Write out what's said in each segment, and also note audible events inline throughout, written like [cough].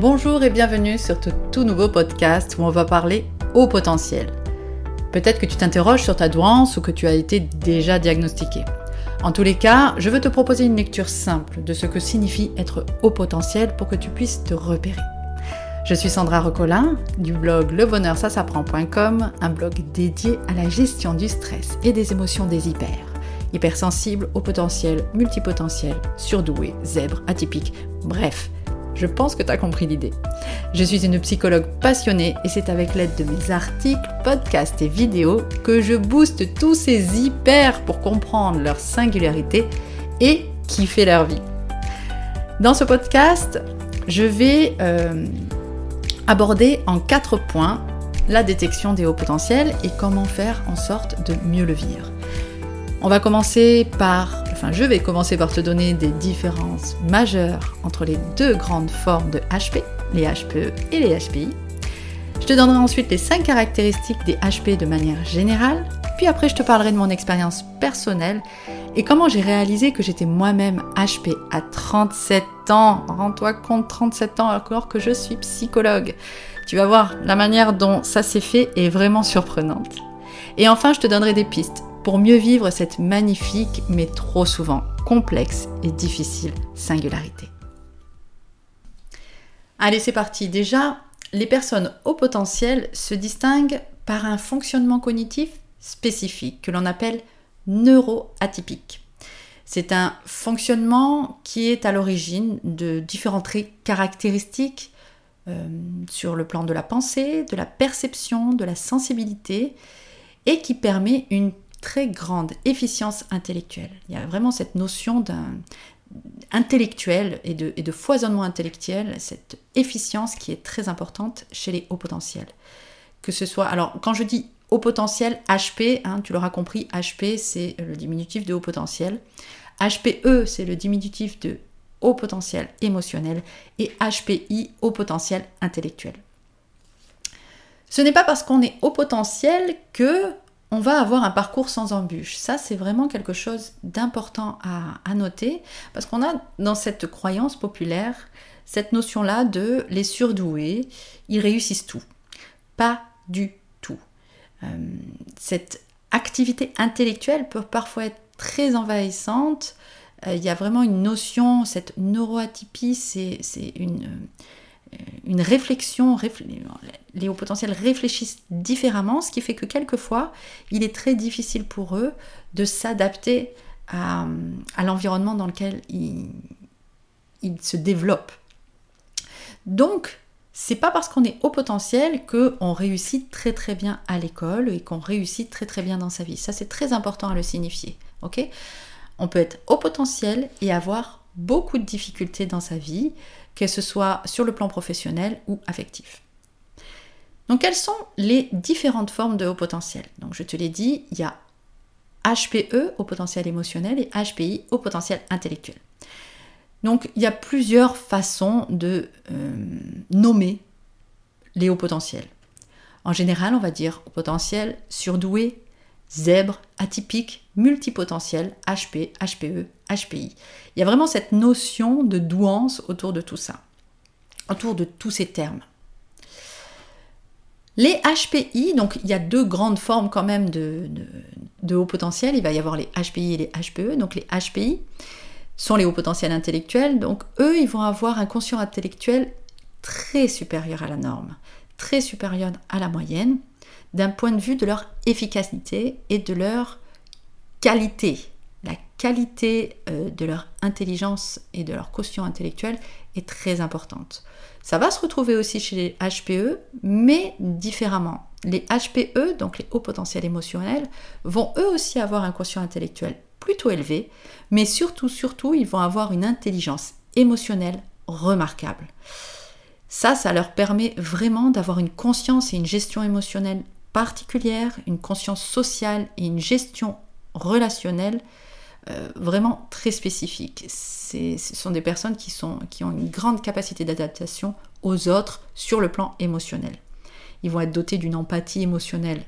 Bonjour et bienvenue sur ce tout nouveau podcast où on va parler au potentiel. Peut-être que tu t'interroges sur ta douance ou que tu as été déjà diagnostiqué. En tous les cas, je veux te proposer une lecture simple de ce que signifie être au potentiel pour que tu puisses te repérer. Je suis Sandra Recolin du blog lebonheursasapprend.com, un blog dédié à la gestion du stress et des émotions des hyper. Hypersensibles, au potentiel, multipotentiel, surdoué, zèbre, atypique, bref, je pense que tu as compris l'idée. Je suis une psychologue passionnée et c'est avec l'aide de mes articles, podcasts et vidéos que je booste tous ces hyper pour comprendre leur singularité et kiffer leur vie. Dans ce podcast, je vais euh, aborder en quatre points la détection des hauts potentiels et comment faire en sorte de mieux le vivre. On va commencer par je vais commencer par te donner des différences majeures entre les deux grandes formes de HP, les HPE et les HPI. Je te donnerai ensuite les 5 caractéristiques des HP de manière générale, puis après je te parlerai de mon expérience personnelle et comment j'ai réalisé que j'étais moi-même HP à 37 ans. Rends-toi compte, 37 ans alors que je suis psychologue. Tu vas voir, la manière dont ça s'est fait est vraiment surprenante. Et enfin, je te donnerai des pistes pour mieux vivre cette magnifique, mais trop souvent complexe et difficile singularité. Allez, c'est parti. Déjà, les personnes au potentiel se distinguent par un fonctionnement cognitif spécifique que l'on appelle neuroatypique. C'est un fonctionnement qui est à l'origine de différentes caractéristiques euh, sur le plan de la pensée, de la perception, de la sensibilité, et qui permet une très grande efficience intellectuelle. Il y a vraiment cette notion d'un intellectuel et de, et de, foisonnement intellectuel, cette efficience qui est très importante chez les hauts potentiels. Que ce soit, alors quand je dis haut potentiel, HP, hein, tu l'auras compris, HP c'est le diminutif de haut potentiel. HPE c'est le diminutif de haut potentiel émotionnel et HPI haut potentiel intellectuel. Ce n'est pas parce qu'on est haut potentiel que on va avoir un parcours sans embûche. Ça, c'est vraiment quelque chose d'important à, noter, parce qu'on a dans cette croyance populaire cette notion-là de les surdoués, ils réussissent tout. Pas du tout. Euh, cette activité intellectuelle peut parfois être très envahissante. Euh, il y a vraiment une notion, cette neuroatypie, c'est une une réflexion, les hauts potentiels réfléchissent différemment, ce qui fait que quelquefois, il est très difficile pour eux de s'adapter à, l'environnement dans lequel ils, se développent. Donc, c'est pas parce qu'on est haut potentiel qu'on réussit très très bien à l'école et qu'on réussit très très bien dans sa vie. Ça, c'est très important à le signifier. ok? On peut être haut potentiel et avoir beaucoup de difficultés dans sa vie que ce soit sur le plan professionnel ou affectif. Donc quelles sont les différentes formes de haut potentiel? Donc je te l'ai dit, il y a HPE au potentiel émotionnel et HPI au potentiel intellectuel. Donc il y a plusieurs façons de euh, nommer les hauts potentiels. En général, on va dire au potentiel surdoué, zèbre, atypique, multipotentiel, HP, HPE, HPI. Il y a vraiment cette notion de douance autour de tout ça, autour de tous ces termes. Les HPI, donc il y a deux grandes formes quand même de, de, haut potentiel. Il va y avoir les HPI et les HPE. Donc les HPI sont les hauts potentiels intellectuels. Donc eux, ils vont avoir un conscient intellectuel très supérieur à la norme, très supérieur à la moyenne d'un point de vue de leur efficacité et de leur qualité. La qualité euh, de leur intelligence et de leur quotient intellectuel est très importante. Ça va se retrouver aussi chez les HPE, mais différemment. Les HPE, donc les hauts potentiels émotionnels, vont eux aussi avoir un quotient intellectuel plutôt élevé, mais surtout, surtout, ils vont avoir une intelligence émotionnelle remarquable. Ça, ça leur permet vraiment d'avoir une conscience et une gestion émotionnelle particulière, une conscience sociale et une gestion relationnelle euh, vraiment très spécifique. Ce sont des personnes qui, sont, qui ont une grande capacité d'adaptation aux autres sur le plan émotionnel. Ils vont être dotés d'une empathie émotionnelle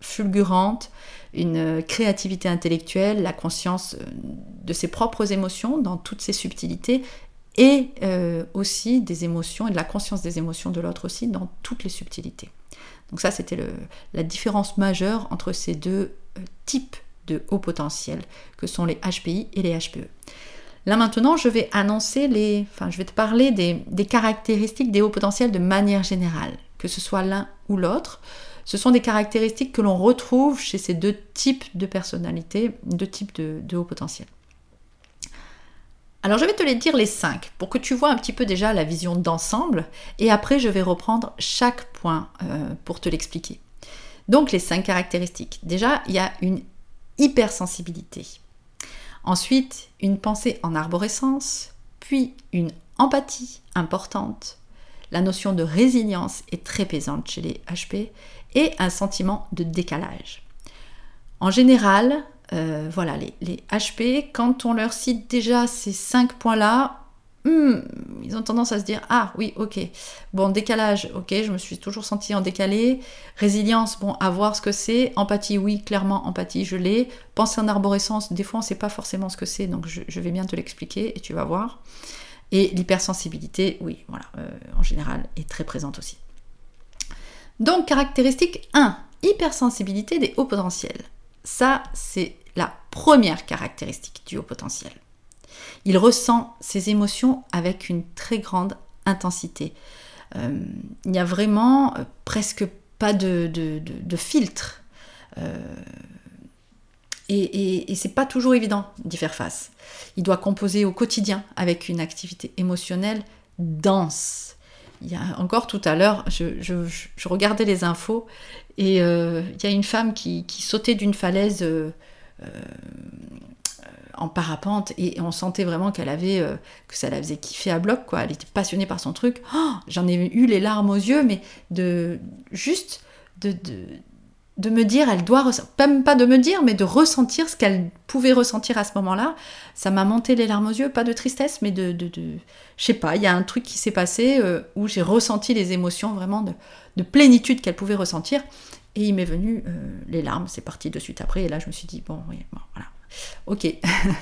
fulgurante, une créativité intellectuelle, la conscience euh, de ses propres émotions dans toutes ses subtilités et euh, aussi des émotions et de la conscience des émotions de l'autre aussi dans toutes les subtilités. Donc ça, c'était la différence majeure entre ces deux types de haut potentiel que sont les HPI et les HPE. Là maintenant, je vais annoncer les, enfin, je vais te parler des, caractéristiques des hauts potentiels de manière générale, que ce soit l'un ou l'autre. Ce sont des caractéristiques que l'on retrouve chez ces deux types de personnalités, deux types de, de haut potentiel. Alors je vais te les dire les cinq pour que tu vois un petit peu déjà la vision d'ensemble et après je vais reprendre chaque point euh, pour te l'expliquer. Donc les cinq caractéristiques. Déjà, il y a une hypersensibilité. Ensuite, une pensée en arborescence, puis une empathie importante. La notion de résilience est très pesante chez les HP et un sentiment de décalage. En général, euh, voilà, les, HP, quand on leur cite déjà ces cinq points-là, hmm, ils ont tendance à se dire Ah oui, ok. Bon, décalage, ok, je me suis toujours senti en décalé. Résilience, bon, à voir ce que c'est. Empathie, oui, clairement, empathie, je l'ai. Pensée en arborescence, des fois, on sait pas forcément ce que c'est, donc je, vais bien te l'expliquer et tu vas voir. Et l'hypersensibilité, oui, voilà, euh, en général, est très présente aussi. Donc, caractéristique 1, hypersensibilité des hauts potentiels. Ça, c'est la première caractéristique du haut potentiel. Il ressent ses émotions avec une très grande intensité. Euh, il n'y a vraiment euh, presque pas de, filtre. Euh, et, et, c'est pas toujours évident d'y faire face. Il doit composer au quotidien avec une activité émotionnelle dense. Il y a encore tout à l'heure, je, regardais les infos et il y a une femme qui, qui sautait d'une falaise en parapente et on sentait vraiment qu'elle avait euh, que ça la faisait kiffer à bloc quoi. Elle était passionnée par son truc. Oh, j'en ai eu les larmes aux yeux mais de juste de, de, me dire elle doit même pas de me dire mais de ressentir ce qu'elle pouvait ressentir à ce moment-là. Ça m'a monté les larmes aux yeux pas de tristesse mais de, de, je sais pas il y a un truc qui s'est passé euh, où j'ai ressenti les émotions vraiment de, de plénitude qu'elle pouvait ressentir. Et il m'est venu euh, les larmes, c'est parti de suite après, et là je me suis dit, bon, oui, bon, voilà. Ok,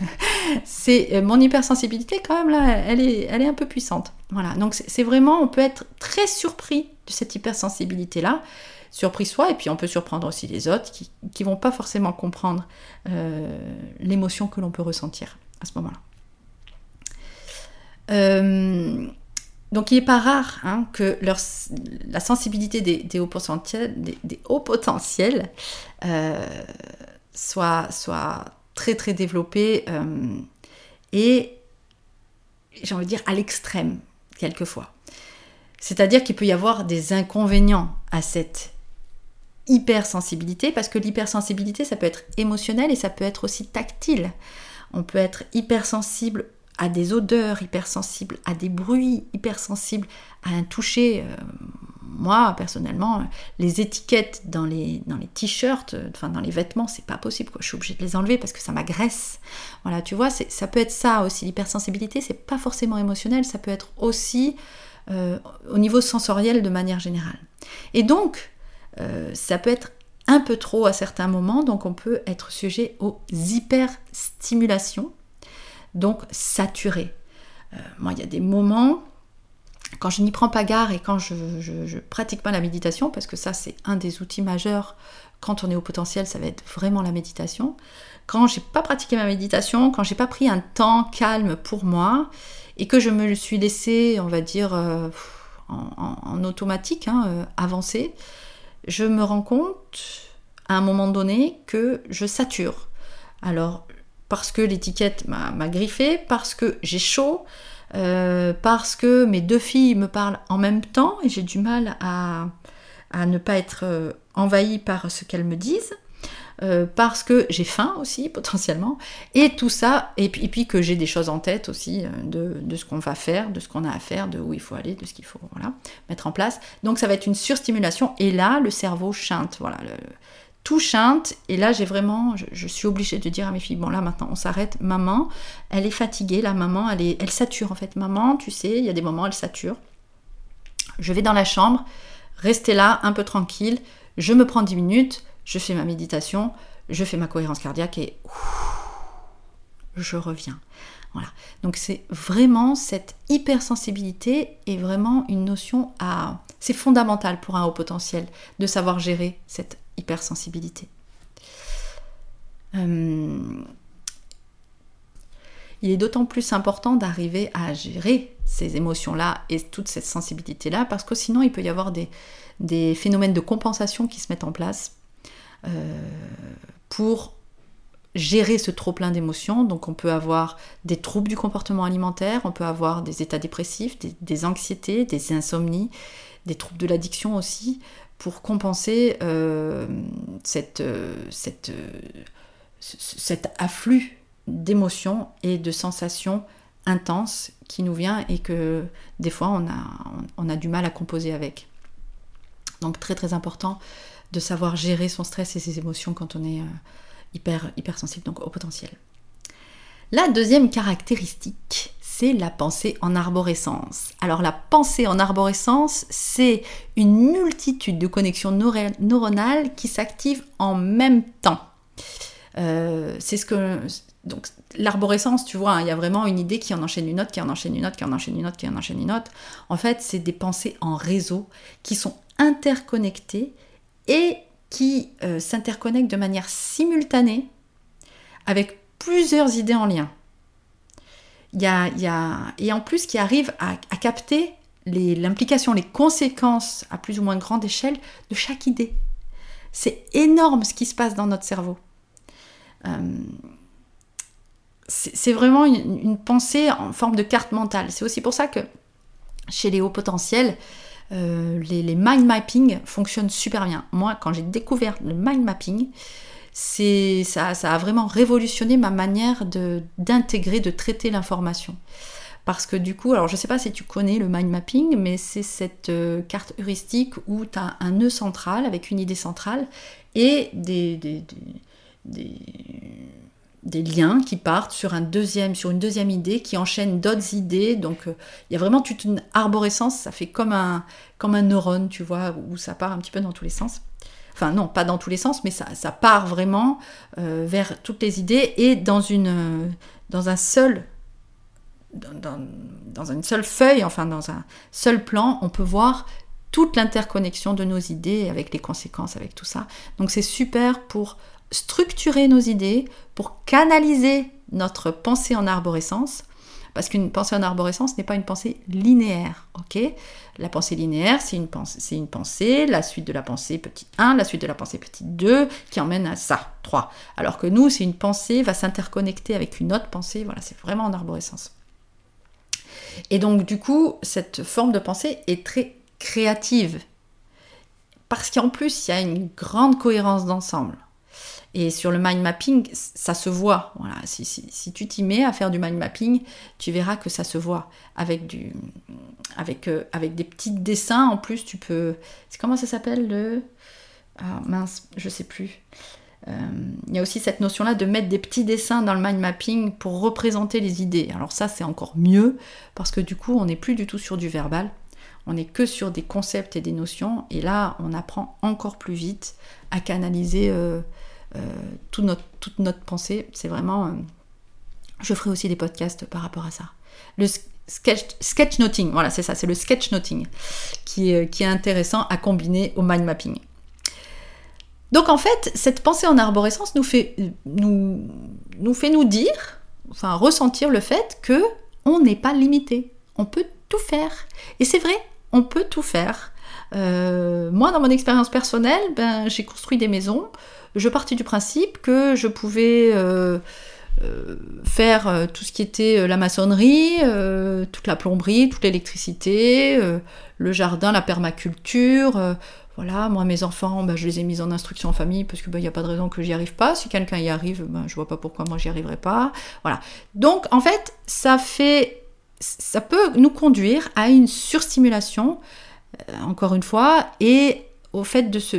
[laughs] c'est euh, mon hypersensibilité quand même là, elle est, un peu puissante. Voilà, donc c'est vraiment, on peut être très surpris de cette hypersensibilité là, surpris soi, et puis on peut surprendre aussi les autres qui, qui vont pas forcément comprendre euh, l'émotion que l'on peut ressentir à ce moment-là. Euh, donc il n'est pas rare hein, que la sensibilité des, hauts potentiels, euh, soit, très très développée euh, et j'ai envie de dire à l'extrême quelquefois. C'est-à-dire qu'il peut y avoir des inconvénients à cette hypersensibilité parce que l'hypersensibilité ça peut être émotionnel et ça peut être aussi tactile. On peut être hypersensible à des odeurs hypersensibles, à des bruits hypersensibles, à un toucher. Euh, moi, personnellement, les étiquettes dans les, t-shirts, euh, dans les vêtements, c'est pas possible. Je suis obligée de les enlever parce que ça m'agresse. Voilà, tu vois, ça peut être ça aussi. L'hypersensibilité, c'est pas forcément émotionnel, ça peut être aussi euh, au niveau sensoriel de manière générale. Et donc, ça peut être un peu trop à certains moments, donc on peut être sujet aux hyperstimulations donc saturé. Euh, moi, il y a des moments, quand je n'y prends pas garde et quand je, pratique pas la méditation, parce que ça c'est un des outils majeurs quand on est au potentiel, ça va être vraiment la méditation. Quand j'ai pas pratiqué ma méditation, quand j'ai pas pris un temps calme pour moi et que je me suis laissé, on va dire, euh, en, automatique, hein, euh, avancer, je me rends compte à un moment donné que je sature. Alors, parce que l'étiquette m'a griffé, parce que j'ai chaud, euh, parce que mes deux filles me parlent en même temps et j'ai du mal à, ne pas être euh, envahie par ce qu'elles me disent. Euh, parce que j'ai faim aussi [laughs] potentiellement, et tout ça, et puis, que j'ai des choses en tête aussi de, ce qu'on va faire, de ce qu'on a à faire, de où il faut aller, de ce qu'il faut mettre en place. Donc ça va être une surstimulation, et là le cerveau chante, voilà, le, tout chante. Et là, j'ai vraiment, je, suis obligée de dire à mes filles, bon là maintenant, on s'arrête. Maman, elle est fatiguée, la maman, elle, est, elle sature en fait. Maman, tu sais, il y a des moments, elle sature. Je vais dans la chambre, restez là, un peu tranquille. Je me prends 10 minutes, je fais ma méditation, je fais ma cohérence cardiaque et je reviens. Voilà. Donc c'est vraiment cette hypersensibilité est vraiment une notion à... C'est fondamental pour un haut potentiel de savoir gérer cette hypersensibilité. Euh, il est d'autant plus important d'arriver à gérer ces émotions-là et toute cette sensibilité-là, parce que sinon il peut y avoir des, des phénomènes de compensation qui se mettent en place euh, pour gérer ce trop plein d'émotions. Donc on peut avoir des troubles du comportement alimentaire, on peut avoir des états dépressifs, des, anxiétés, des insomnies, des troubles de l'addiction aussi, pour compenser euh, cette, euh, cette, cet afflux d'émotions et de sensations intenses qui nous vient et que des fois on a, on a du mal à composer avec. Donc très très important de savoir gérer son stress et ses émotions quand on est euh, hyper, hyper sensible, donc au potentiel. La deuxième caractéristique, la pensée en arborescence. Alors la pensée en arborescence, c'est une multitude de connexions neuronales qui s'activent en même temps. Euh, c'est ce que donc l'arborescence, tu vois, hein, il y a vraiment une idée qui en enchaîne une autre, qui en enchaîne une autre, qui en enchaîne une autre, qui en enchaîne une autre. En fait, c'est des pensées en réseau qui sont interconnectées et qui euh, s'interconnectent de manière simultanée avec plusieurs idées en lien. Y a, y a, et en plus qui arrivent à, capter l'implication, les, conséquences à plus ou moins grande échelle de chaque idée. C'est énorme ce qui se passe dans notre cerveau. Euh, c'est vraiment une, pensée en forme de carte mentale. C'est aussi pour ça que chez les hauts potentiels, euh, les, mind mapping fonctionnent super bien. Moi, quand j'ai découvert le mind mapping, ça, ça a vraiment révolutionné ma manière d'intégrer, de, traiter l'information. Parce que du coup, alors je ne sais pas si tu connais le mind mapping, mais c'est cette euh, carte heuristique où tu as un nœud central avec une idée centrale et des, des, des des liens qui partent sur, un deuxième, sur une deuxième idée, qui enchaînent d'autres idées. Donc euh, il y a vraiment toute une arborescence, ça fait comme un, comme un neurone, tu vois, où ça part un petit peu dans tous les sens. Non, pas dans tous les sens, mais ça, part vraiment euh, vers toutes les idées et dans, une, dans un seul... Dans une seule feuille, enfin dans un seul plan, on peut voir toute l'interconnexion de nos idées avec les conséquences, avec tout ça. Donc c'est super pour structurer nos idées, pour canaliser notre pensée en arborescence, parce qu'une pensée en arborescence n'est pas une pensée linéaire, ok? La pensée linéaire, c'est une, pensée, la suite de la pensée petit 1, la suite de la pensée petit 2, qui emmène à ça, 3. Alors que nous, c'est une pensée va s'interconnecter avec une autre pensée, voilà, c'est vraiment en arborescence. Et donc, du coup, cette forme de pensée est très créative, parce qu'en plus, il y a une grande cohérence d'ensemble. Et sur le mind mapping, ça se voit. Voilà. Si, si, tu t'y mets à faire du mind mapping, tu verras que ça se voit. Avec, du, avec, euh, avec des petits dessins, en plus, tu peux... Comment ça s'appelle le... Ah mince, je sais plus. Euh, il y a aussi cette notion-là de mettre des petits dessins dans le mind mapping pour représenter les idées. Alors ça, c'est encore mieux, parce que du coup, on n'est plus du tout sur du verbal. On n'est que sur des concepts et des notions. Et là, on apprend encore plus vite à canaliser... Euh, toute, notre, toute notre pensée. C'est vraiment... Euh, je ferai aussi des podcasts par rapport à ça. Le sketch, sketchnoting, voilà, c'est ça, c'est le sketchnoting qui est, qui est intéressant à combiner au mind mapping. Donc en fait, cette pensée en arborescence nous fait nous, nous, fait nous dire, enfin ressentir le fait que on n'est pas limité. On peut tout faire. Et c'est vrai, on peut tout faire. Euh, moi, dans mon expérience personnelle, ben, j'ai construit des maisons je partais du principe que je pouvais euh, euh, faire euh, tout ce qui était la maçonnerie, toute la plomberie, toute l'électricité, le jardin, la permaculture. voilà, moi mes enfants, bah, je les ai mis en instruction en famille parce qu'il bah, n'y a pas de raison que j'y arrive pas. Si quelqu'un y arrive, bah, je vois pas pourquoi moi j'y arriverai pas. Voilà. Donc en fait, ça fait, ça peut nous conduire à une surstimulation, encore une fois, et au fait de se,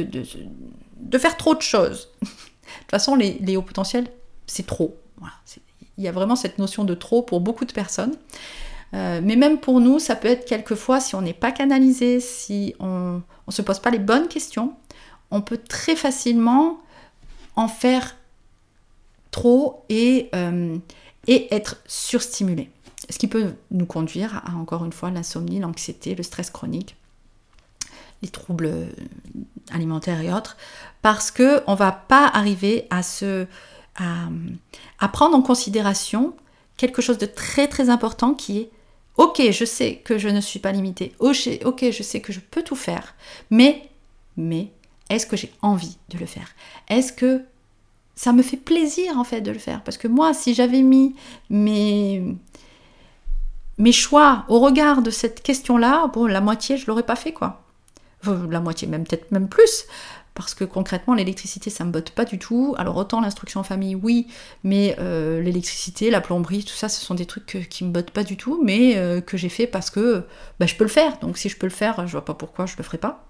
de faire trop de choses. [laughs] de toute façon, les, hauts potentiels, c'est trop. il y a vraiment cette notion de trop pour beaucoup de personnes. Euh, mais même pour nous, ça peut être quelquefois, si on n'est pas canalisé, si on ne se pose pas les bonnes questions, on peut très facilement en faire trop et, euh, et être surstimulé. Ce qui peut nous conduire à, encore une fois, l'insomnie, l'anxiété, le stress chronique, les troubles euh, alimentaires et autres, parce qu'on ne va pas arriver à, se, à, prendre en considération quelque chose de très très important qui est Ok, je sais que je ne suis pas limitée. Ok, je sais que je peux tout faire. Mais, mais, est-ce que j'ai envie de le faire? Est-ce que ça me fait plaisir en fait de le faire? Parce que moi, si j'avais mis mes, mes choix au regard de cette question-là, bon, la moitié, je l'aurais pas fait quoi. La moitié, même peut-être même plus parce que concrètement l'électricité ça me botte pas du tout. Alors autant l'instruction en famille oui, mais euh, l'électricité, la plomberie, tout ça ce sont des trucs qui me bottent pas du tout, mais euh, que j'ai fait parce que bah, je peux le faire. Donc si je peux le faire, je vois pas pourquoi je le ferai pas.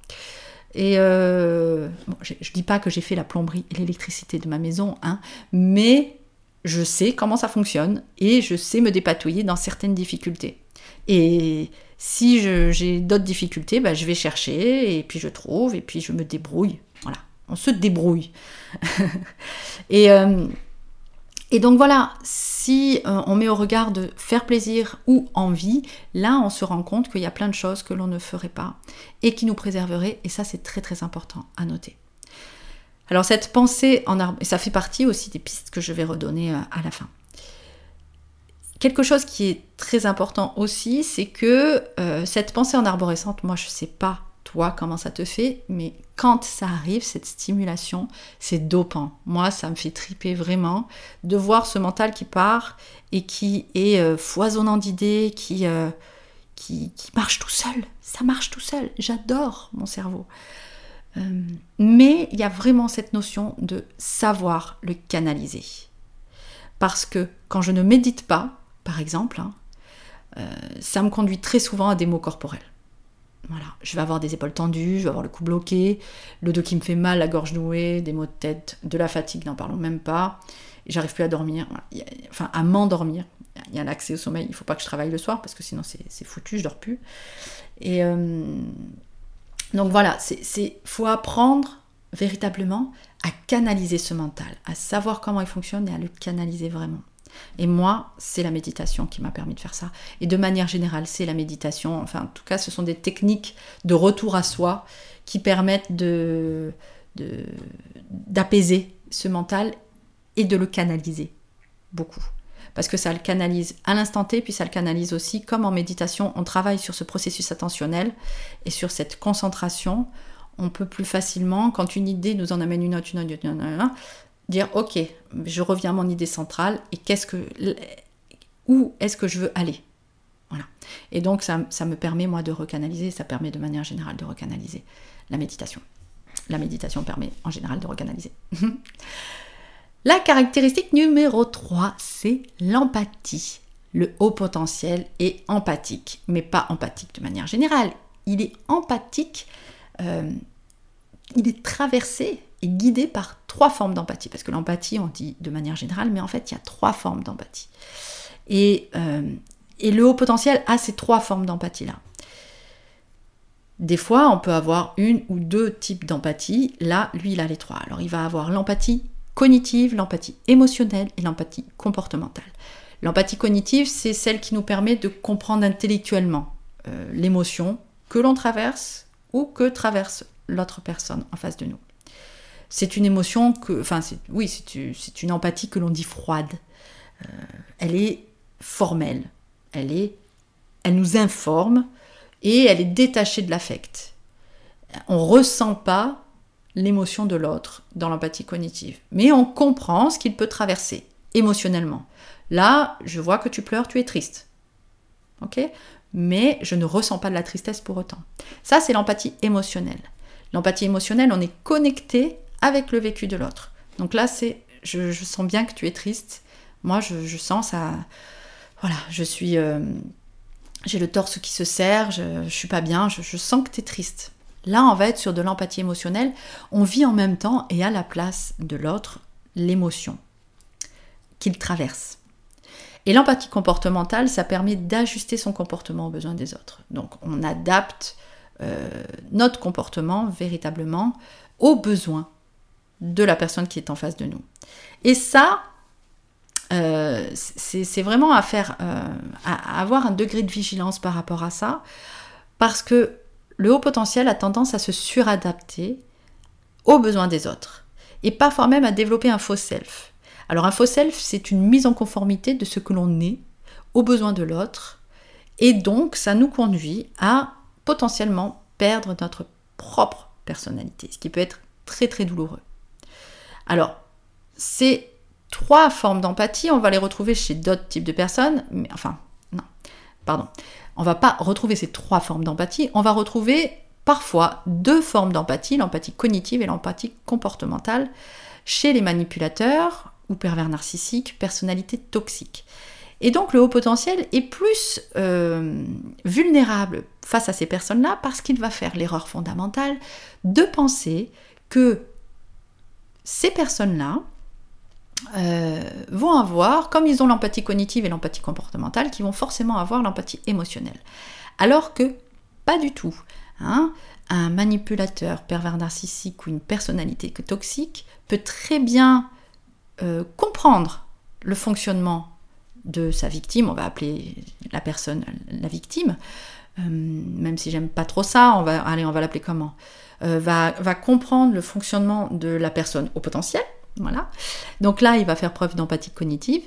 Et euh, je, je, dis pas que j'ai fait la plomberie et l'électricité de ma maison, hein, mais je sais comment ça fonctionne et je sais me dépatouiller dans certaines difficultés. Et si j'ai d'autres difficultés, bah, je vais chercher et puis je trouve et puis je me débrouille on se débrouille. [laughs] Euh, et, donc voilà, si euh, on met au regard de faire plaisir ou envie, là on se rend compte qu'il y a plein de choses que l'on ne ferait pas et qui nous préserveraient, et ça c'est très très important à noter. Alors cette pensée en arbre, ça fait partie aussi des pistes que je vais redonner euh, à la fin. Quelque chose qui est très important aussi, c'est que cette pensée en arborescente, moi je ne sais pas comment ça te fait, mais quand ça arrive, cette stimulation, c'est dopant. Moi, ça me fait triper vraiment de voir ce mental qui part et qui est euh, foisonnant d'idées, qui, euh, qui, marche tout seul. Ça marche tout seul. J'adore mon cerveau. Euh, mais il y a vraiment cette notion de savoir le canaliser. Parce que quand je ne médite pas, par exemple, hein, ça me conduit très souvent à des mots corporels. Voilà, je vais avoir des épaules tendues, je vais avoir le cou bloqué, le dos qui me fait mal, la gorge nouée, des maux de tête, de la fatigue, n'en parlons même pas. J'arrive plus à dormir, enfin à m'endormir. Il y a l'accès au sommeil, il ne faut pas que je travaille le soir parce que sinon c'est foutu, je dors plus. Et euh, donc voilà, il faut apprendre véritablement à canaliser ce mental, à savoir comment il fonctionne et à le canaliser vraiment. Et moi, c'est la méditation qui m'a permis de faire ça. Et de manière générale, c'est la méditation. Enfin, en tout cas, ce sont des techniques de retour à soi qui permettent de, d'apaiser ce mental et de le canaliser beaucoup. Parce que ça le canalise à l'instant T, puis ça le canalise aussi, comme en méditation, on travaille sur ce processus attentionnel et sur cette concentration. On peut plus facilement, quand une idée nous en amène une autre, une autre, une autre, dire ok, je reviens à mon idée centrale et qu'est-ce que où est-ce que je veux aller? Voilà. Et donc ça, me permet moi de recanaliser, ça permet de manière générale de recanaliser la méditation. La méditation permet en général de recanaliser. [laughs] la caractéristique numéro 3, c'est l'empathie. Le haut potentiel est empathique, mais pas empathique de manière générale. Il est empathique, euh, il est traversé guidé par trois formes d'empathie. Parce que l'empathie, on dit de manière générale, mais en fait, il y a trois formes d'empathie. Et, euh, et le haut potentiel a ces trois formes d'empathie-là. Des fois, on peut avoir une ou deux types d'empathie. Là, lui, il a les trois. Alors, il va avoir l'empathie cognitive, l'empathie émotionnelle et l'empathie comportementale. L'empathie cognitive, c'est celle qui nous permet de comprendre intellectuellement euh, l'émotion que l'on traverse ou que traverse l'autre personne en face de nous c'est une émotion que, enfin, oui, c'est une empathie que l'on dit froide. Euh, elle est formelle, elle est, elle nous informe et elle est détachée de l'affect. On ressent pas l'émotion de l'autre dans l'empathie cognitive, mais on comprend ce qu'il peut traverser émotionnellement. Là, je vois que tu pleures, tu es triste. Ok? Mais je ne ressens pas de la tristesse pour autant. Ça, c'est l'empathie émotionnelle. L'empathie émotionnelle, on est connecté avec le vécu de l'autre. Donc là, c'est, je, sens bien que tu es triste. Moi, je, sens ça. Voilà, je suis. Euh, j'ai le torse qui se serre, je, ne suis pas bien, je, sens que tu es triste. Là, on va être sur de l'empathie émotionnelle. On vit en même temps et à la place de l'autre l'émotion qu'il traverse. Et l'empathie comportementale, ça permet d'ajuster son comportement aux besoins des autres. Donc on adapte euh, notre comportement véritablement aux besoins de la personne qui est en face de nous. Et ça, euh, c'est vraiment à faire, euh, à avoir un degré de vigilance par rapport à ça, parce que le haut potentiel a tendance à se suradapter aux besoins des autres, et parfois même à développer un faux self. Alors un faux self, c'est une mise en conformité de ce que l'on est aux besoins de l'autre, et donc ça nous conduit à potentiellement perdre notre propre personnalité, ce qui peut être très très douloureux. Alors, ces trois formes d'empathie, on va les retrouver chez d'autres types de personnes, mais enfin, non, pardon. On va pas retrouver ces trois formes d'empathie, on va retrouver parfois deux formes d'empathie, l'empathie cognitive et l'empathie comportementale, chez les manipulateurs ou pervers narcissiques, personnalités toxiques. Et donc le haut potentiel est plus euh, vulnérable face à ces personnes-là parce qu'il va faire l'erreur fondamentale de penser que ces personnes-là euh, vont avoir, comme ils ont l'empathie cognitive et l'empathie comportementale, qui vont forcément avoir l'empathie émotionnelle. Alors que pas du tout. Hein. Un manipulateur pervers narcissique ou une personnalité toxique peut très bien euh, comprendre le fonctionnement de sa victime, on va appeler la personne la victime, euh, même si j'aime pas trop ça, on va, allez, on va l'appeler comment? Euh, va, va, comprendre le fonctionnement de la personne au potentiel, voilà. Donc là, il va faire preuve d'empathie cognitive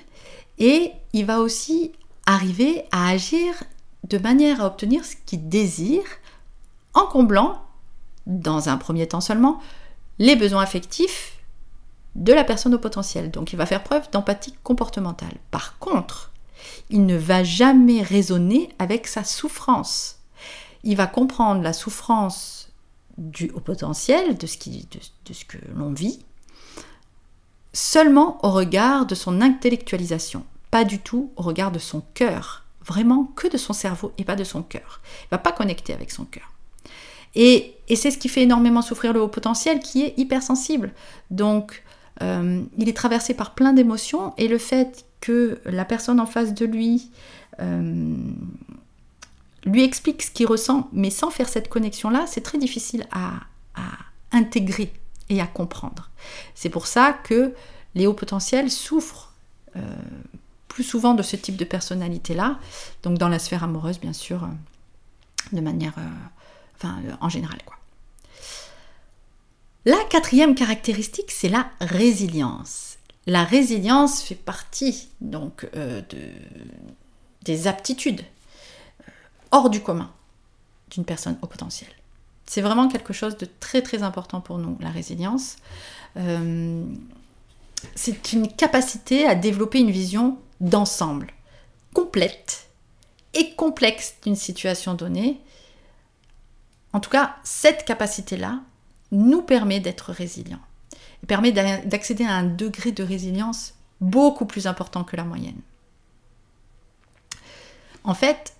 et il va aussi arriver à agir de manière à obtenir ce qu'il désire en comblant, dans un premier temps seulement, les besoins affectifs de la personne au potentiel. Donc il va faire preuve d'empathie comportementale. Par contre, il ne va jamais raisonner avec sa souffrance. Il va comprendre la souffrance du au potentiel, de ce, qui, de, ce que l'on vit, seulement au regard de son intellectualisation, pas du tout au regard de son cœur, vraiment que de son cerveau et pas de son cœur. Il va pas connecter avec son cœur. Et, et c'est ce qui fait énormément souffrir le haut potentiel qui est hypersensible. Donc euh, il est traversé par plein d'émotions et le fait que la personne en face de lui euh, lui explique ce qu'il ressent, mais sans faire cette connexion-là, c'est très difficile à, intégrer et à comprendre. C'est pour ça que les hauts potentiels souffrent euh, plus souvent de ce type de personnalité-là, donc dans la sphère amoureuse, bien sûr, de manière, enfin, en général. La quatrième caractéristique, c'est la résilience. La résilience fait partie donc euh, de, des aptitudes euh, hors du commun d'une personne au potentiel. C'est vraiment quelque chose de très très important pour nous, la résilience. Euh, c'est une capacité à développer une vision d'ensemble, complète et complexe d'une situation donnée. En tout cas, cette capacité-là, nous permet d'être résilients et permet d'accéder à un degré de résilience beaucoup plus important que la moyenne. En fait,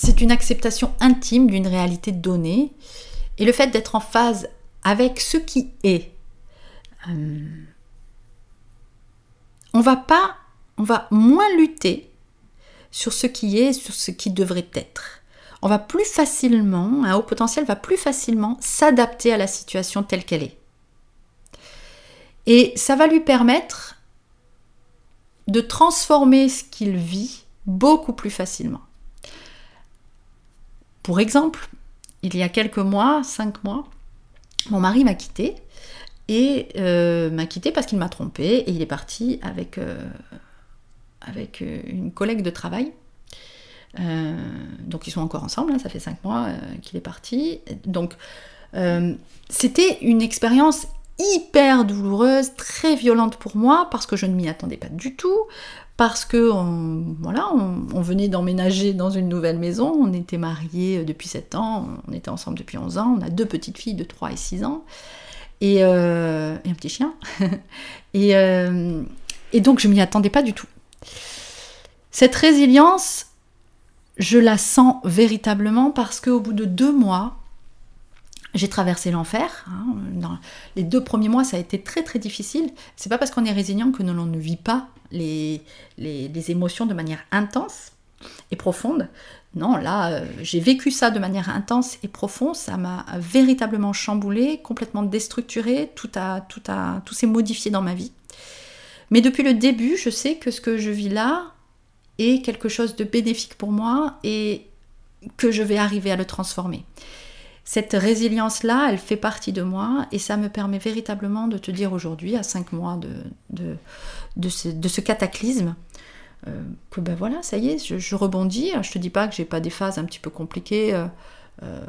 c'est une acceptation intime d'une réalité donnée et le fait d'être en phase avec ce qui est. Euh, on va pas, on va moins lutter sur ce qui est, sur ce qui devrait être on va plus facilement, un haut potentiel va plus facilement s'adapter à la situation telle qu'elle est. Et ça va lui permettre de transformer ce qu'il vit beaucoup plus facilement. Pour exemple, il y a quelques mois, cinq mois, mon mari m'a quitté et euh, m'a quitté parce qu'il m'a trompé et il est parti avec, euh, avec euh, une collègue de travail donc ils sont encore ensemble, hein, ça fait cinq mois qu'il est parti. Donc c'était une expérience hyper douloureuse, très violente pour moi, parce que je ne m'y attendais pas du tout, parce que on, voilà, on, venait d'emménager dans une nouvelle maison, on était mariés depuis 7 ans, on était ensemble depuis 11 ans, on a deux petites filles de 3 et 6 ans, et, et un petit chien. [laughs] et, et donc je m'y attendais pas du tout. Cette résilience, je la sens véritablement parce qu'au bout de deux mois, j'ai traversé l'enfer. Hein. Les deux premiers mois, ça a été très très difficile. C'est pas parce qu'on est résilient que l'on ne vit pas les, les, émotions de manière intense et profonde. Non, là, euh, j'ai vécu ça de manière intense et profonde. Ça m'a véritablement chamboulé, complètement déstructuré. Tout, a, tout, a, tout s'est modifié dans ma vie. Mais depuis le début, je sais que ce que je vis là est quelque chose de bénéfique pour moi et que je vais arriver à le transformer. Cette résilience-là, elle fait partie de moi et ça me permet véritablement de te dire aujourd'hui, à cinq mois de, ce, cataclysme, euh, que ben voilà, ça y est, je, rebondis. Je te dis pas que j'ai pas des phases un petit peu compliquées euh, euh,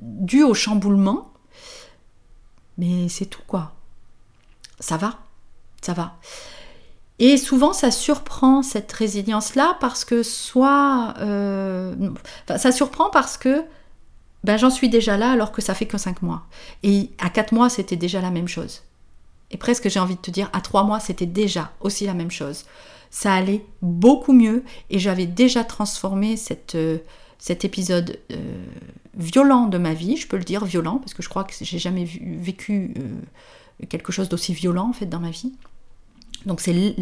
dues au chamboulement, mais c'est tout quoi. Ça va, ça va. Et souvent, ça surprend cette résilience-là parce que soit... Euh, ça surprend parce que ben, j'en suis déjà là alors que ça fait que 5 mois. Et à 4 mois, c'était déjà la même chose. Et presque, j'ai envie de te dire, à 3 mois, c'était déjà aussi la même chose. Ça allait beaucoup mieux et j'avais déjà transformé euh, cet épisode euh, violent de ma vie, je peux le dire violent, parce que je crois que j'ai jamais vécu quelque chose d'aussi violent en fait dans ma vie. Donc c'est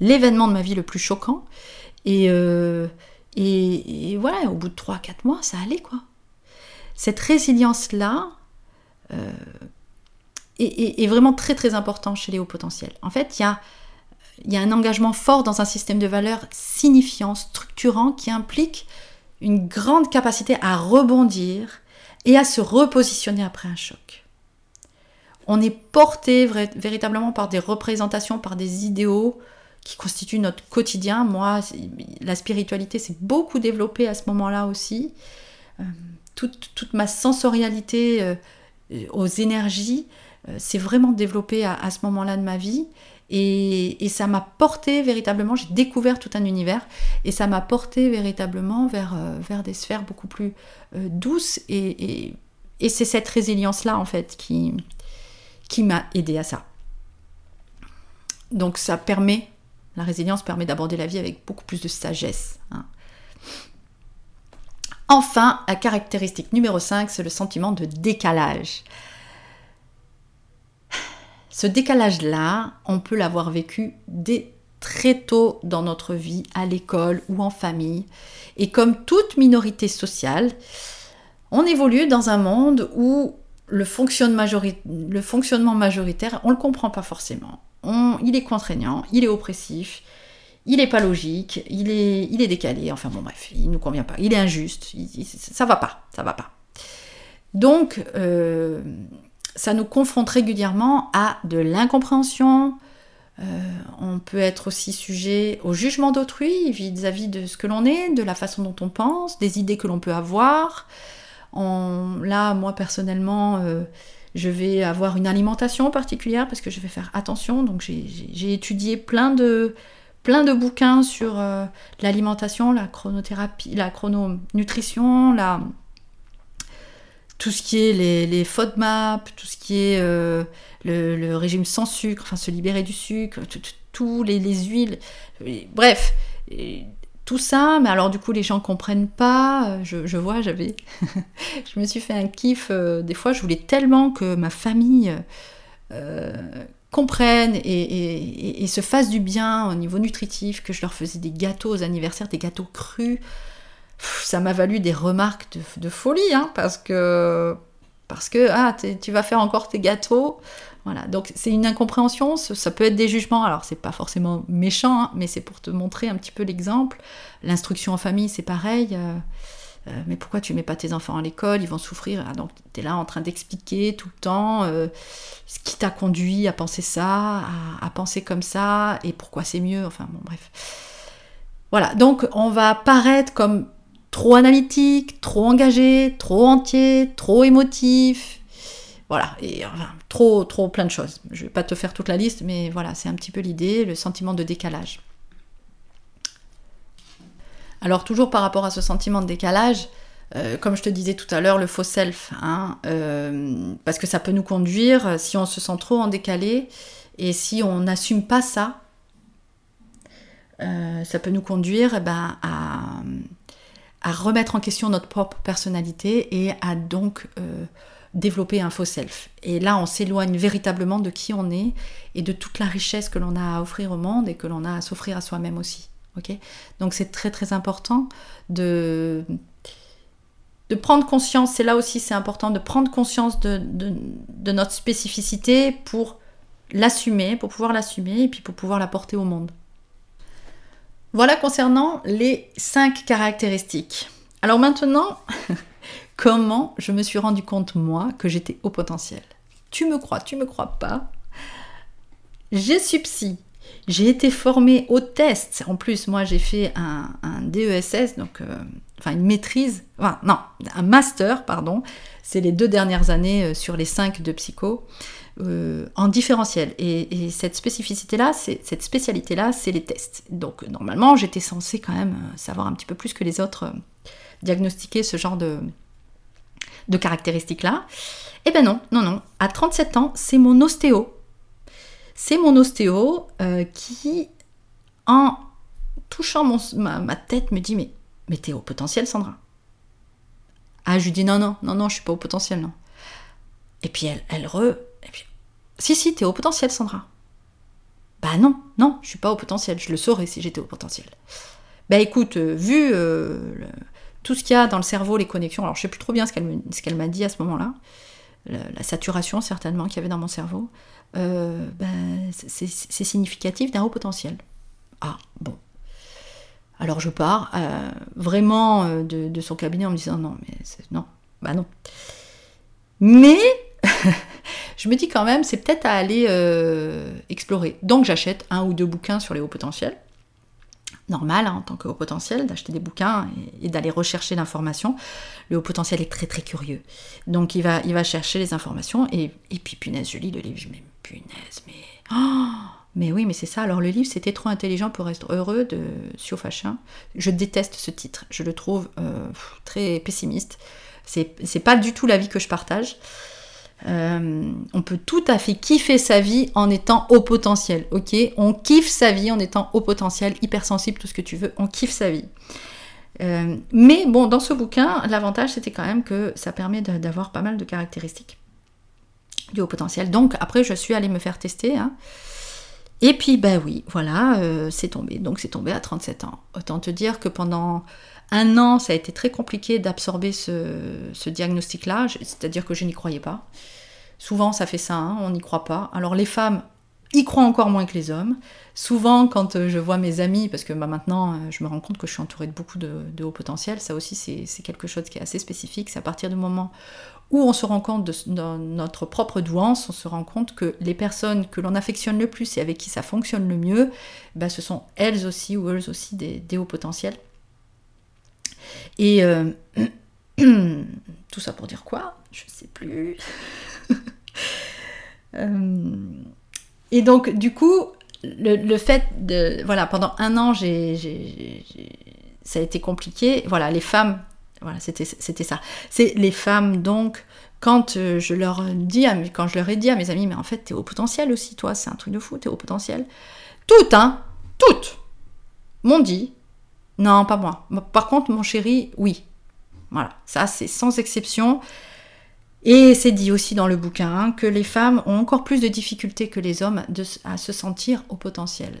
l'événement de ma vie le plus choquant. Euh, et, et, voilà, au bout de 3-4 mois, ça allait quoi. Cette résilience-là euh, est, vraiment très très important chez les hauts potentiels. En fait, il y a, y a un engagement fort dans un système de valeurs signifiant, structurant, qui implique une grande capacité à rebondir et à se repositionner après un choc on est porté véritablement par des représentations, par des idéaux qui constituent notre quotidien. Moi, la spiritualité s'est beaucoup développée à ce moment-là aussi. Euh, toute, ma sensorialité euh, aux énergies euh, s'est vraiment développée à, ce moment-là de ma vie. Et, ça m'a porté véritablement, j'ai découvert tout un univers, et ça m'a porté véritablement vers, vers des sphères beaucoup plus douces. et c'est cette résilience-là, en fait, qui, qui m'a aidé à ça. Donc ça permet, la résilience permet d'aborder la vie avec beaucoup plus de sagesse. Hein. Enfin, la caractéristique numéro 5, c'est le sentiment de décalage. Ce décalage-là, on peut l'avoir vécu dès très tôt dans notre vie, à l'école ou en famille. Et comme toute minorité sociale, on évolue dans un monde où le, fonctionnement majoritaire, on ne le comprend pas forcément. il est contraignant, il est oppressif, il n'est pas logique, il est, il est décalé, enfin bon bref, il ne nous convient pas, il est injuste, ça va pas, ça va pas. Donc, euh, ça nous confronte régulièrement à de l'incompréhension, euh, on peut être aussi sujet au jugement d'autrui vis-à-vis de ce que l'on est, de la façon dont on pense, des idées que l'on peut avoir, là, moi personnellement, euh, je vais avoir une alimentation particulière parce que je vais faire attention. Donc j'ai étudié plein de, plein de bouquins sur euh, l'alimentation, la chronothérapie, la chrononutrition, la, tout ce qui est les, les FODMAP, tout ce qui est euh, le, régime sans sucre, enfin se libérer du sucre, tous les, les, huiles. Bref, tout ça, mais alors du coup les gens comprennent pas, euh, je, vois, j'avais, [laughs] je me suis fait un kiff, euh, des fois je voulais tellement que ma famille euh, comprenne et, se fasse du bien au niveau nutritif, que je leur faisais des gâteaux aux anniversaires, des gâteaux crus. ça m'a valu des remarques de, folie, hein, parce que parce que ah, tu vas faire encore tes gâteaux. Voilà, donc c'est une incompréhension, ça peut être des jugements, alors c'est pas forcément méchant, hein, mais c'est pour te montrer un petit peu l'exemple. L'instruction en famille, c'est pareil. Euh, euh, mais pourquoi tu mets pas tes enfants à l'école? Ils vont souffrir. Ah, donc tu es là en train d'expliquer tout le temps euh, ce qui t'a conduit à penser ça, à, penser comme ça, et pourquoi c'est mieux. Enfin bon, bref. Voilà, donc on va paraître comme trop analytique, trop engagé, trop entier, trop émotif, voilà, et trop, trop plein de choses. Je vais pas te faire toute la liste, mais voilà, c'est un petit peu l'idée, le sentiment de décalage. Alors toujours par rapport à ce sentiment de décalage, euh, comme je te disais tout à l'heure, le faux self, hein, euh, parce que ça peut nous conduire, si on se sent trop en décalé, et si on n'assume pas ça, euh, ça peut nous conduire eh ben, à, remettre en question notre propre personnalité et à donc développer un faux self. Et là, on s'éloigne véritablement de qui on est et de toute la richesse que l'on a à offrir au monde et que l'on a à s'offrir à soi-même aussi. ok? Donc c'est très très important de, de prendre conscience, c'est là aussi c'est important de prendre conscience de, de, notre spécificité pour l'assumer, pour pouvoir l'assumer et puis pour pouvoir la porter au monde. Voilà concernant les cinq caractéristiques. Alors maintenant, [laughs] comment je me suis rendu compte moi que j'étais au potentiel Tu me crois, tu me crois pas J'ai subsi. J'ai été formée au test. En plus, moi, j'ai fait un, DESS, donc euh, enfin une maîtrise, enfin non, un master, pardon. C'est les deux dernières années euh, sur les cinq de psycho. Euh, en différentiel. Et, cette spécificité-là, cette spécialité-là, c'est les tests. Donc normalement, j'étais censée quand même savoir un petit peu plus que les autres diagnostiquer ce genre de, de caractéristiques-là. Eh ben non, non, non. À 37 ans, c'est mon ostéo. C'est mon ostéo qui, en touchant mon, ma, tête, me dit mais t'es au potentiel, Sandra Ah, je lui dis non, non, non, non, je suis pas au potentiel, non. Et puis elle, elle re. Et si, si, t'es au potentiel, Sandra. Bah non, non, je suis pas au potentiel. Je le saurais si j'étais au potentiel. Bah écoute, euh, vu euh, tout ce qu'il y a dans le cerveau, les connexions, alors je sais plus trop bien ce qu'elle m'a dit à ce moment-là, la, saturation certainement qu'il y avait dans mon cerveau, euh, bah, c'est significatif d'un haut potentiel. Ah, bon. Alors je pars euh, vraiment euh, de, son cabinet en me disant non, mais non, bah non. Mais [laughs] je me dis quand même, c'est peut-être à aller explorer. Donc j'achète un ou deux bouquins sur les hauts potentiels. Normal hein, en tant que haut potentiel d'acheter des bouquins et, d'aller rechercher l'information. Le haut potentiel est très très curieux. Donc il va, il va chercher les informations et, et puis punaise, je lis le livre, je me punaise, mais. Oh mais oui, mais c'est ça. Alors le livre, c'était trop intelligent pour être heureux de Sio Fachin. Je déteste ce titre. Je le trouve euh, très pessimiste. C'est pas du tout la vie que je partage. Euh, on peut tout à fait kiffer sa vie en étant au potentiel, ok? On kiffe sa vie en étant au potentiel, hypersensible, tout ce que tu veux, on kiffe sa vie. Euh, mais bon, dans ce bouquin, l'avantage c'était quand même que ça permet d'avoir pas mal de caractéristiques du haut potentiel. Donc après, je suis allée me faire tester. Hein. Et puis, ben oui, voilà, euh, c'est tombé. Donc c'est tombé à 37 ans. Autant te dire que pendant un an, ça a été très compliqué d'absorber ce, diagnostic-là, c'est-à-dire que je n'y croyais pas. Souvent, ça fait ça, hein, on n'y croit pas. Alors les femmes y croient encore moins que les hommes. Souvent, quand euh, je vois mes amis, parce que bah, maintenant, euh, je me rends compte que je suis entourée de beaucoup de, de hauts potentiels, ça aussi, c'est quelque chose qui est assez spécifique. C'est à partir du moment où on se rend compte de, notre propre douance, on se rend compte que les personnes que l'on affectionne le plus et avec qui ça fonctionne le mieux, bah, ce sont elles aussi ou eux aussi des, hauts potentiels. Et euh, [clears throat] tout ça pour dire quoi? Je ne sais plus. [laughs] Euh, et donc, du coup, le, fait de. Voilà, pendant un an, j'ai, ça a été compliqué. Voilà, les femmes voilà, c'était ça. C'est les femmes, donc, quand euh, je leur dis, quand je leur ai dit à mes amis, mais en fait, t'es au potentiel aussi, toi, c'est un truc de fou, t'es au potentiel. Toutes, hein, toutes, m'ont dit, non, pas moi. Par contre, mon chéri, oui. Voilà, ça, c'est sans exception. Et c'est dit aussi dans le bouquin hein, que les femmes ont encore plus de difficultés que les hommes à se sentir au potentiel.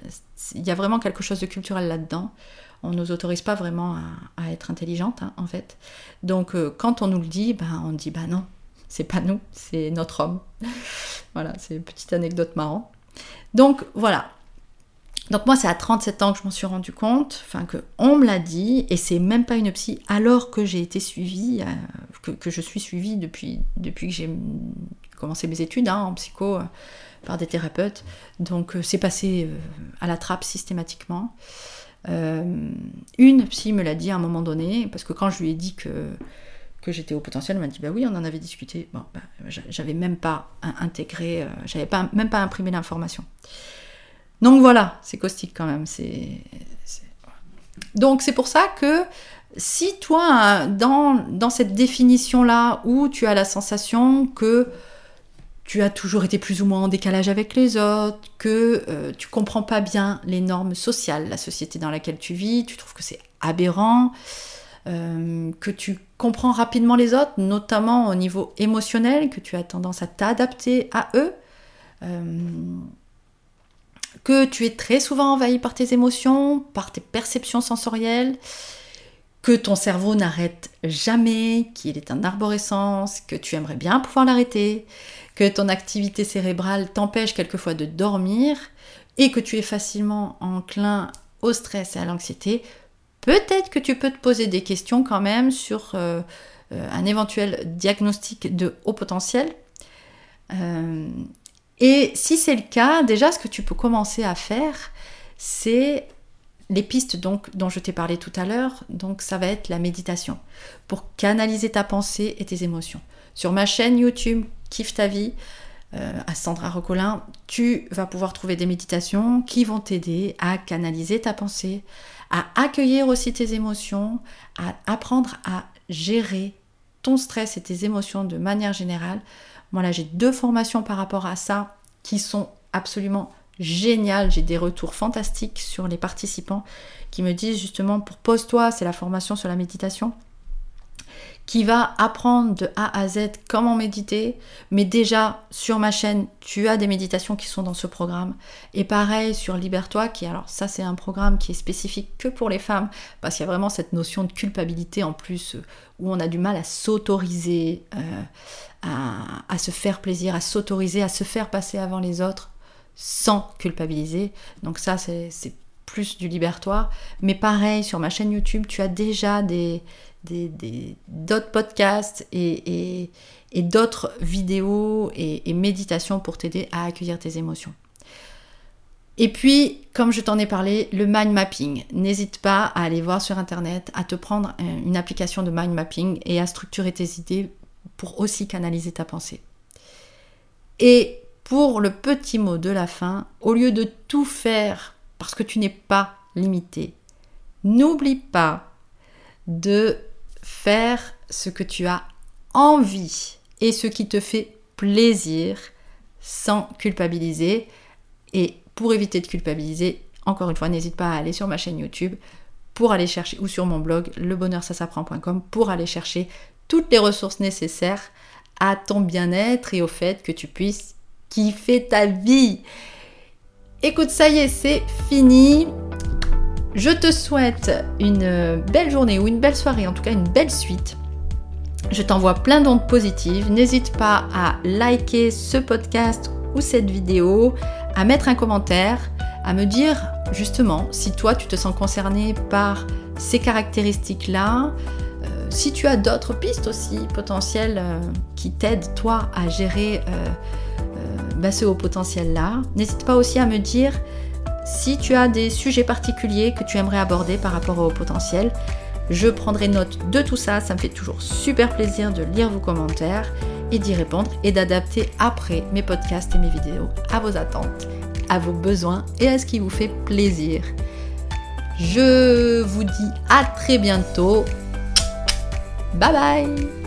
Il y a vraiment quelque chose de culturel là-dedans on ne nous autorise pas vraiment à, être intelligente, hein, en fait. Donc, euh, quand on nous le dit, ben, on dit, bah non, c'est pas nous, c'est notre homme. [laughs] voilà, c'est une petite anecdote marrante. Donc, voilà. Donc moi, c'est à 37 ans que je m'en suis rendu compte, enfin que on me l'a dit, et c'est même pas une psy, alors que j'ai été suivie, euh, que, je suis suivie depuis, depuis que j'ai commencé mes études hein, en psycho euh, par des thérapeutes. Donc c'est passé à la trappe systématiquement. Euh, une psy me l'a dit à un moment donné, parce que quand je lui ai dit que, j'étais au potentiel, elle m'a dit bah oui, on en avait discuté. Bon, bah, j'avais même pas intégré, euh, j'avais pas, même pas imprimé l'information. Donc voilà, c'est caustique quand même. Donc c'est pour ça que si toi, dans, dans cette définition-là, où tu as la sensation que tu as toujours été plus ou moins en décalage avec les autres, que euh, tu comprends pas bien les normes sociales, la société dans laquelle tu vis, tu trouves que c'est aberrant, euh, que tu comprends rapidement les autres, notamment au niveau émotionnel, que tu as tendance à t'adapter à eux, euh, que tu es très souvent envahi par tes émotions, par tes perceptions sensorielles, que ton cerveau n'arrête jamais, qu'il est un arborescence, que tu aimerais bien pouvoir l'arrêter, que ton activité cérébrale t'empêche quelquefois de dormir et que tu es facilement enclin au stress et à l'anxiété, peut-être que tu peux te poser des questions quand même sur euh, euh, un éventuel diagnostic de haut potentiel. Euh, et si c'est le cas, déjà ce que tu peux commencer à faire, c'est les pistes donc dont je t'ai parlé tout à l'heure, donc ça va être la méditation pour canaliser ta pensée et tes émotions. Sur ma chaîne YouTube Kiffe ta vie euh, à Sandra Rocolin, tu vas pouvoir trouver des méditations qui vont t'aider à canaliser ta pensée, à accueillir aussi tes émotions, à apprendre à gérer ton stress et tes émotions de manière générale. Moi là, j'ai deux formations par rapport à ça qui sont absolument génial. J'ai des retours fantastiques sur les participants qui me disent justement pour pose-toi, c'est la formation sur la méditation qui va apprendre de A à Z comment méditer. Mais déjà, sur ma chaîne, tu as des méditations qui sont dans ce programme. Et pareil sur Libère-toi, qui, alors ça, c'est un programme qui est spécifique que pour les femmes, parce qu'il y a vraiment cette notion de culpabilité en plus, euh, où on a du mal à s'autoriser, euh, à, à se faire plaisir, à s'autoriser, à se faire passer avant les autres sans culpabiliser. Donc ça, c'est plus du libératoire. Mais pareil, sur ma chaîne YouTube, tu as déjà des d'autres podcasts et, d'autres vidéos et, méditations pour t'aider à accueillir tes émotions. Et puis, comme je t'en ai parlé, le mind mapping. N'hésite pas à aller voir sur Internet, à te prendre une application de mind mapping et à structurer tes idées pour aussi canaliser ta pensée. Et pour le petit mot de la fin, au lieu de tout faire parce que tu n'es pas limité, n'oublie pas de faire ce que tu as envie et ce qui te fait plaisir sans culpabiliser. Et pour éviter de culpabiliser, encore une fois, n'hésite pas à aller sur ma chaîne YouTube pour aller chercher, ou sur mon blog lebonheursasapprend.com pour aller chercher toutes les ressources nécessaires à ton bien-être et au fait que tu puisses qui fait ta vie. Écoute, ça y est, c'est fini. Je te souhaite une belle journée ou une belle soirée, en tout cas une belle suite. Je t'envoie plein d'ondes positives. N'hésite pas à liker ce podcast ou cette vidéo, à mettre un commentaire, à me dire justement si toi tu te sens concerné par ces caractéristiques-là, euh, si tu as d'autres pistes aussi potentielles euh, qui t'aident toi à gérer euh, ce haut potentiel-là. N'hésite pas aussi à me dire si tu as des sujets particuliers que tu aimerais aborder par rapport au haut potentiel. Je prendrai note de tout ça, ça me fait toujours super plaisir de lire vos commentaires et d'y répondre et d'adapter après mes podcasts et mes vidéos à vos attentes, à vos besoins et à ce qui vous fait plaisir. Je vous dis à très bientôt. Bye bye